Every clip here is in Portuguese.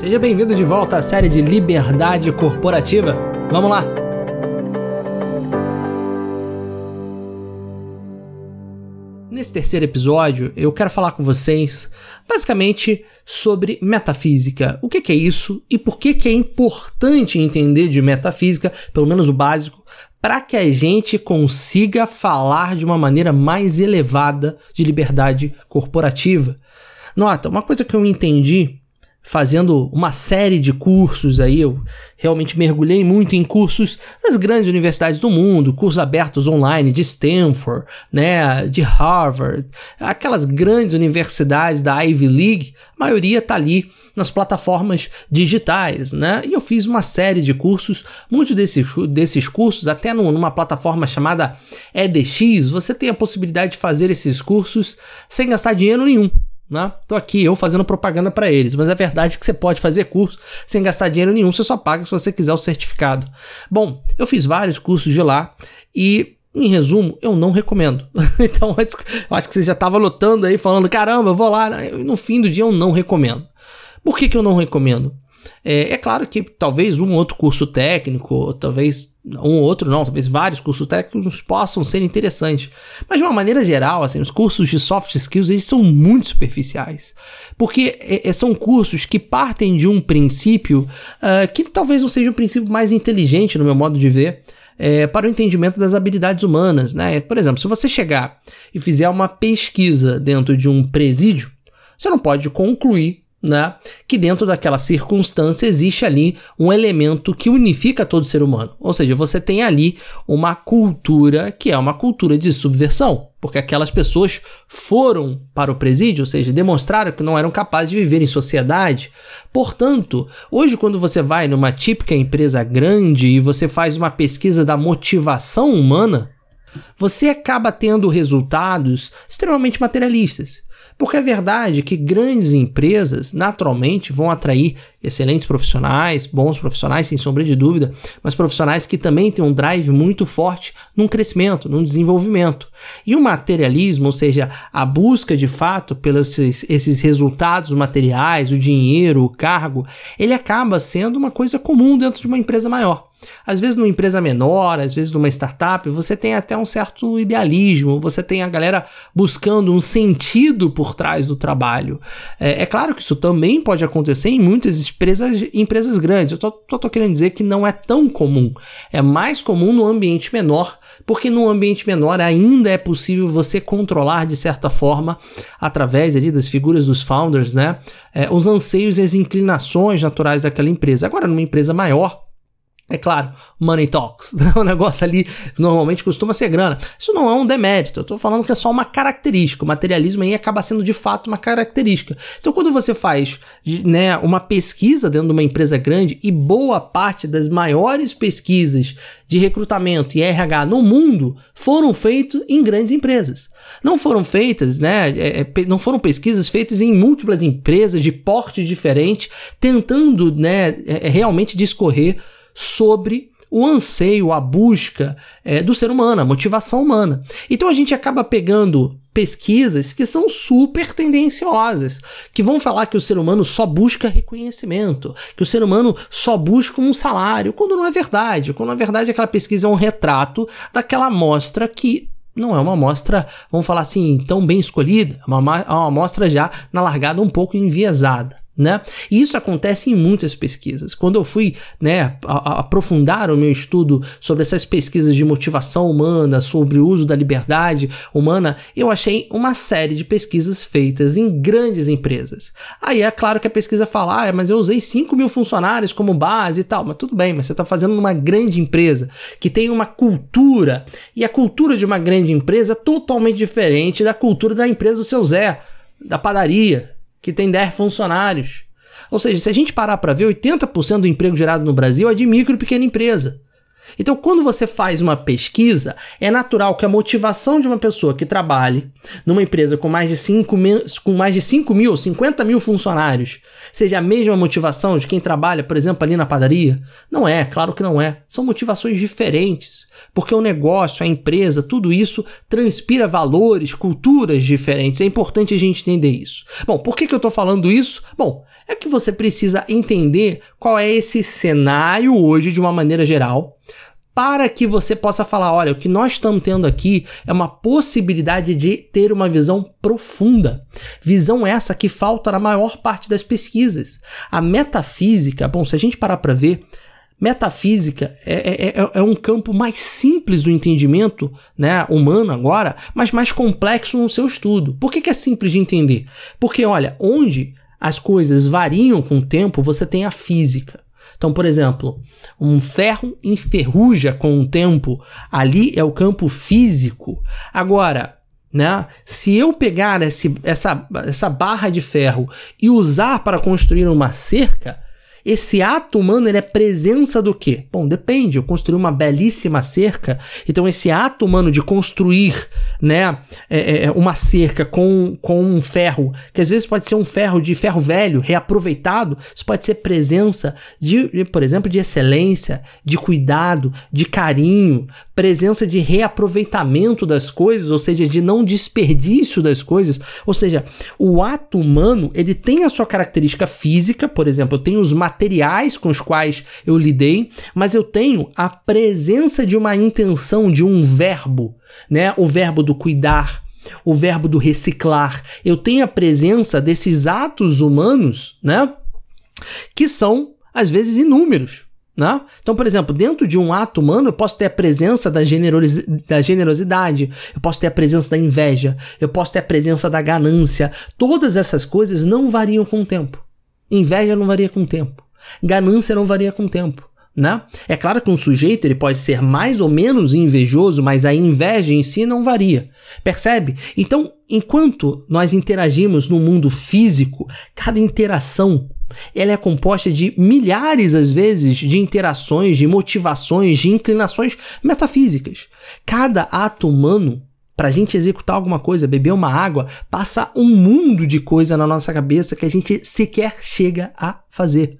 Seja bem-vindo de volta à série de Liberdade Corporativa. Vamos lá! Nesse terceiro episódio, eu quero falar com vocês basicamente sobre metafísica. O que, é isso e por que, é importante entender de metafísica, pelo menos o básico, para que a gente consiga falar de uma maneira mais elevada de liberdade corporativa. Nota, uma coisa que eu entendi fazendo uma série de cursos aí, eu realmente mergulhei muito em cursos das grandes universidades do mundo, cursos abertos online de Stanford, né, de Harvard, aquelas grandes universidades da Ivy League, a maioria tá ali nas plataformas digitais, né? E eu fiz uma série de cursos, muitos desses, desses cursos, até numa plataforma chamada EDX, você tem a possibilidade de fazer esses cursos sem gastar dinheiro nenhum. Né? Tô aqui eu fazendo propaganda para eles, mas é verdade que você pode fazer curso sem gastar dinheiro nenhum, você só paga se você quiser o certificado. Bom, eu fiz vários cursos de lá e em resumo, eu não recomendo. então, eu acho que você já estava lotando aí, falando: caramba, eu vou lá. No fim do dia, eu não recomendo. Por que, que eu não recomendo? É, é, claro que talvez um outro curso técnico, ou talvez um outro não, talvez vários cursos técnicos possam ser interessantes. Mas de uma maneira geral, assim, os cursos de soft skills eles são muito superficiais. Porque é, é são cursos que partem de um princípio uh, que talvez não seja o princípio mais inteligente no meu modo de ver. É, para o entendimento das habilidades humanas, né? Por exemplo, se você chegar e fizer uma pesquisa dentro de um presídio, você não pode concluir né? Que dentro daquela circunstância existe ali um elemento que unifica todo ser humano. Ou seja, você tem ali uma cultura que é uma cultura de subversão, porque aquelas pessoas foram para o presídio, ou seja, demonstraram que não eram capazes de viver em sociedade. Portanto, hoje quando você vai numa típica empresa grande e você faz uma pesquisa da motivação humana, você acaba tendo resultados extremamente materialistas. Porque é verdade que grandes empresas naturalmente vão atrair excelentes profissionais, bons profissionais, sem sombra de dúvida, mas profissionais que também têm um drive muito forte num crescimento, num desenvolvimento. E o materialismo, ou seja, a busca de fato pelos esses, resultados materiais, o dinheiro, o cargo, ele acaba sendo uma coisa comum dentro de uma empresa maior. Às vezes numa empresa menor, às vezes numa startup, você tem até um certo idealismo, você tem a galera buscando um sentido por trás do trabalho. É, é claro que isso também pode acontecer em muitas empresas, empresas grandes. Eu tô, tô querendo dizer que não é tão comum. É mais comum no ambiente menor, porque no ambiente menor ainda é possível você controlar de certa forma, através ali das figuras dos founders, né? É, os anseios e as inclinações naturais daquela empresa. Agora, numa empresa maior, é claro, money talks. O negócio ali normalmente costuma ser grana. Isso não é um demérito. Eu tô falando que é só uma característica. O materialismo aí acaba sendo de fato uma característica. Então, quando você faz né, uma pesquisa dentro de uma empresa grande e boa parte das maiores pesquisas de recrutamento e RH no mundo foram feitas em grandes empresas. Não foram feitas, né? É, é não foram pesquisas feitas em múltiplas empresas de porte diferente, tentando, né, é realmente discorrer sobre o anseio, a busca é, do ser humano, a motivação humana. Então a gente acaba pegando pesquisas que são super tendenciosas, que vão falar que o ser humano só busca reconhecimento, que o ser humano só busca um salário, quando não é verdade. Quando na verdade aquela pesquisa é um retrato daquela amostra que não é uma amostra, vamos falar assim, tão bem escolhida, é uma, é uma amostra já na largada um pouco enviesada né? E isso acontece em muitas pesquisas. Quando eu fui, né, aprofundar o meu estudo sobre essas pesquisas de motivação humana, sobre o uso da liberdade humana, eu achei uma série de pesquisas feitas em grandes empresas. Aí é claro que a pesquisa fala, ah, mas eu usei 5 mil funcionários como base e tal, mas tudo bem, mas você está fazendo numa grande empresa que tem uma cultura, e a cultura de uma grande empresa é totalmente diferente da cultura da empresa do seu Zé, da padaria, que tem 10 funcionários. Ou seja, se a gente parar para ver, 80% do emprego gerado no Brasil é de micro e pequena empresa. Então, quando você faz uma pesquisa, é natural que a motivação de uma pessoa que trabalhe numa empresa com mais de 5 mil, com mais de 5 mil, 50 mil funcionários, seja a mesma motivação de quem trabalha, por exemplo, ali na padaria. Não é, claro que não é. São motivações diferentes. Porque o negócio, a empresa, tudo isso transpira valores, culturas diferentes. É importante a gente entender isso. Bom, por que, que eu estou falando isso? Bom, é que você precisa entender qual é esse cenário hoje de uma maneira geral para que você possa falar: olha, o que nós estamos tendo aqui é uma possibilidade de ter uma visão profunda. Visão essa que falta na maior parte das pesquisas. A metafísica, bom, se a gente parar para ver, metafísica é, é, é, é, um campo mais simples do entendimento né, humano agora, mas mais complexo no seu estudo. Por que, que é simples de entender? Porque, olha, onde as coisas variam com o tempo, você tem a física. Então, por exemplo, um ferro enferruja com o tempo, ali é o campo físico. Agora, né? Se eu pegar esse, essa, essa barra de ferro e usar para construir uma cerca, esse ato humano ele é presença do quê? Bom, depende. Eu construí uma belíssima cerca, então esse ato humano de construir né, é, é, é, uma cerca com, com um ferro, que às vezes pode ser um ferro de ferro velho, reaproveitado, isso pode ser presença de, por exemplo, de excelência, de cuidado, de carinho, presença de reaproveitamento das coisas, ou seja, de não desperdício das coisas. Ou seja, o ato humano ele tem a sua característica física, por exemplo, eu tenho os materiais com os quais eu lidei, mas eu tenho a presença de uma intenção, de um verbo, né? O verbo do cuidar, o verbo do reciclar. Eu tenho a presença desses atos humanos, né? Que são às vezes inúmeros. Né? Então, por exemplo, dentro de um ato humano, eu posso ter a presença da, da generosidade, eu posso ter a presença da inveja, eu posso ter a presença da ganância. Todas essas coisas não variam com o tempo. Inveja não varia com o tempo. Ganância não varia com o tempo. Né? É claro que um sujeito ele pode ser mais ou menos invejoso, mas a inveja em si não varia. Percebe? Então, enquanto nós interagimos no mundo físico, cada interação ela é composta de milhares, às vezes, de interações, de motivações, de inclinações metafísicas. Cada ato humano para a gente executar alguma coisa, beber uma água, passa um mundo de coisa na nossa cabeça que a gente sequer chega a fazer.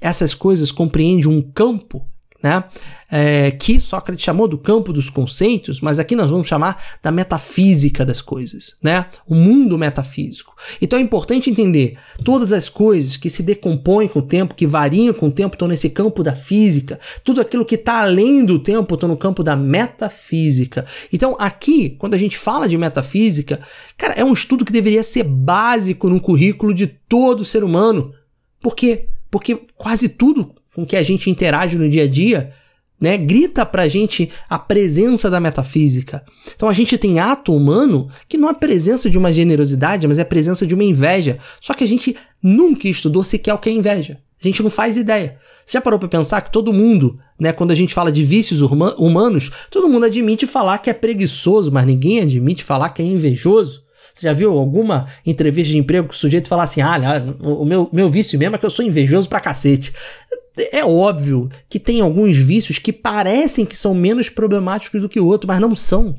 Essas coisas compreendem um campo né? É, que Sócrates chamou do campo dos conceitos, mas aqui nós vamos chamar da metafísica das coisas, né? O mundo metafísico. Então é importante entender todas as coisas que se decompõem com o tempo, que variam com o tempo, estão nesse campo da física. Tudo aquilo que está além do tempo está no campo da metafísica. Então aqui, quando a gente fala de metafísica, cara, é um estudo que deveria ser básico no currículo de todo ser humano. Por quê? Porque quase tudo com que a gente interage no dia a dia, né, grita pra gente a presença da metafísica. Então a gente tem ato humano que não é presença de uma generosidade, mas é presença de uma inveja. Só que a gente nunca estudou sequer o que é inveja. A gente não faz ideia. Você já parou para pensar que todo mundo, né, quando a gente fala de vícios humanos, todo mundo admite falar que é preguiçoso, mas ninguém admite falar que é invejoso. Você já viu alguma entrevista de emprego que o sujeito fala assim: ah, o meu, meu vício mesmo é que eu sou invejoso pra cacete. É óbvio que tem alguns vícios que parecem que são menos problemáticos do que o outro, mas não são.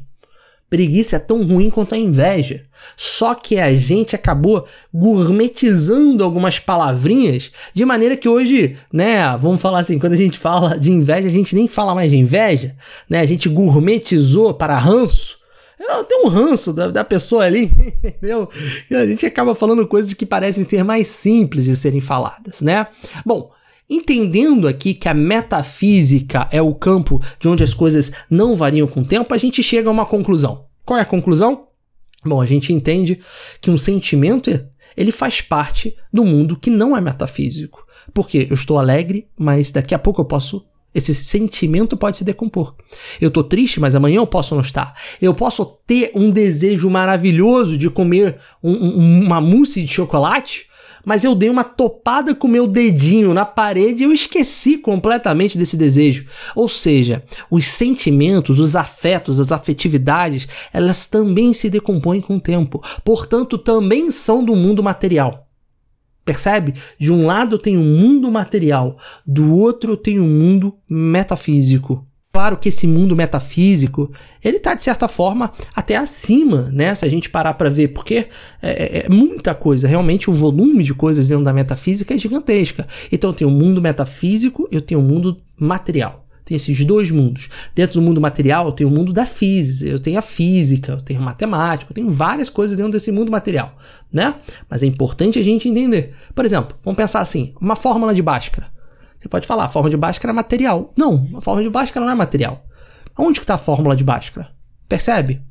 Preguiça é tão ruim quanto a inveja. Só que a gente acabou gourmetizando algumas palavrinhas de maneira que hoje, né, vamos falar assim, quando a gente fala de inveja, a gente nem fala mais de inveja, né? A gente gourmetizou para ranço. Eu tenho um ranço da, da pessoa ali, entendeu? E a gente acaba falando coisas que parecem ser mais simples de serem faladas, né? Bom, Entendendo aqui que a metafísica é o campo de onde as coisas não variam com o tempo, a gente chega a uma conclusão. Qual é a conclusão? Bom, a gente entende que um sentimento ele faz parte do mundo que não é metafísico. Porque eu estou alegre, mas daqui a pouco eu posso esse sentimento pode se decompor. Eu tô triste, mas amanhã eu posso não estar. Eu posso ter um desejo maravilhoso de comer um, um, uma mousse de chocolate, mas eu dei uma topada com meu dedinho na parede e eu esqueci completamente desse desejo. Ou seja, os sentimentos, os afetos, as afetividades, elas também se decompõem com o tempo. Portanto, também são do mundo material. Percebe? De um lado tem o um mundo material, do outro tem o um mundo metafísico. Claro que esse mundo metafísico, ele está de certa forma até acima, né? Se a gente parar para ver, porque é, é, é, muita coisa, realmente o volume de coisas dentro da metafísica é gigantesca. Então eu tenho o mundo metafísico, eu tenho o mundo material. Tem esses dois mundos. Dentro do mundo material, eu tenho o mundo da física, eu tenho a física, eu tenho a matemática, eu tenho várias coisas dentro desse mundo material, né? Mas é importante a gente entender. Por exemplo, vamos pensar assim, uma fórmula de Bhaskara. Você pode falar, a fórmula de Bhaskara é material. Não, a fórmula de Bhaskara não é material. Onde que está a fórmula de Bhaskara? Percebe?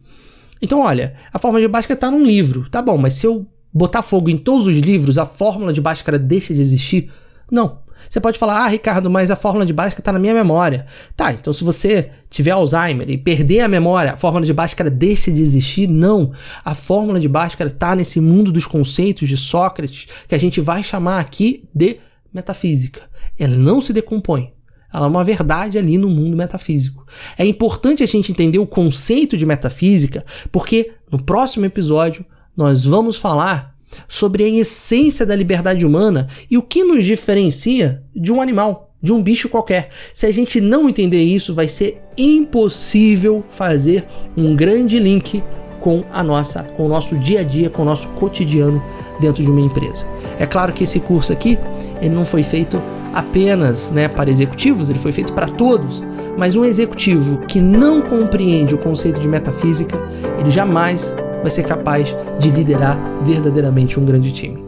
Então, olha, a fórmula de Bhaskara está num livro. Tá bom, mas se eu botar fogo em todos os livros, a fórmula de Bhaskara deixa de existir? Não. Você pode falar, ah, Ricardo, mas a fórmula de Bhaskara está na minha memória. Tá, então se você tiver Alzheimer e perder a memória, a fórmula de Bhaskara deixa de existir? Não. A fórmula de Bhaskara está nesse mundo dos conceitos de Sócrates, que a gente vai chamar aqui de metafísica. Ela não se decompõe. Ela é uma verdade ali no mundo metafísico. É importante a gente entender o conceito de metafísica, porque no próximo episódio nós vamos falar sobre a essência da liberdade humana e o que nos diferencia de um animal, de um bicho qualquer. Se a gente não entender isso, vai ser impossível fazer um grande link com a nossa, com o nosso dia a dia, com o nosso cotidiano dentro de uma empresa. É claro que esse curso aqui, ele não foi feito apenas, né, para executivos, ele foi feito para todos. Mas um executivo que não compreende o conceito de metafísica, ele jamais vai ser capaz de liderar verdadeiramente um grande time.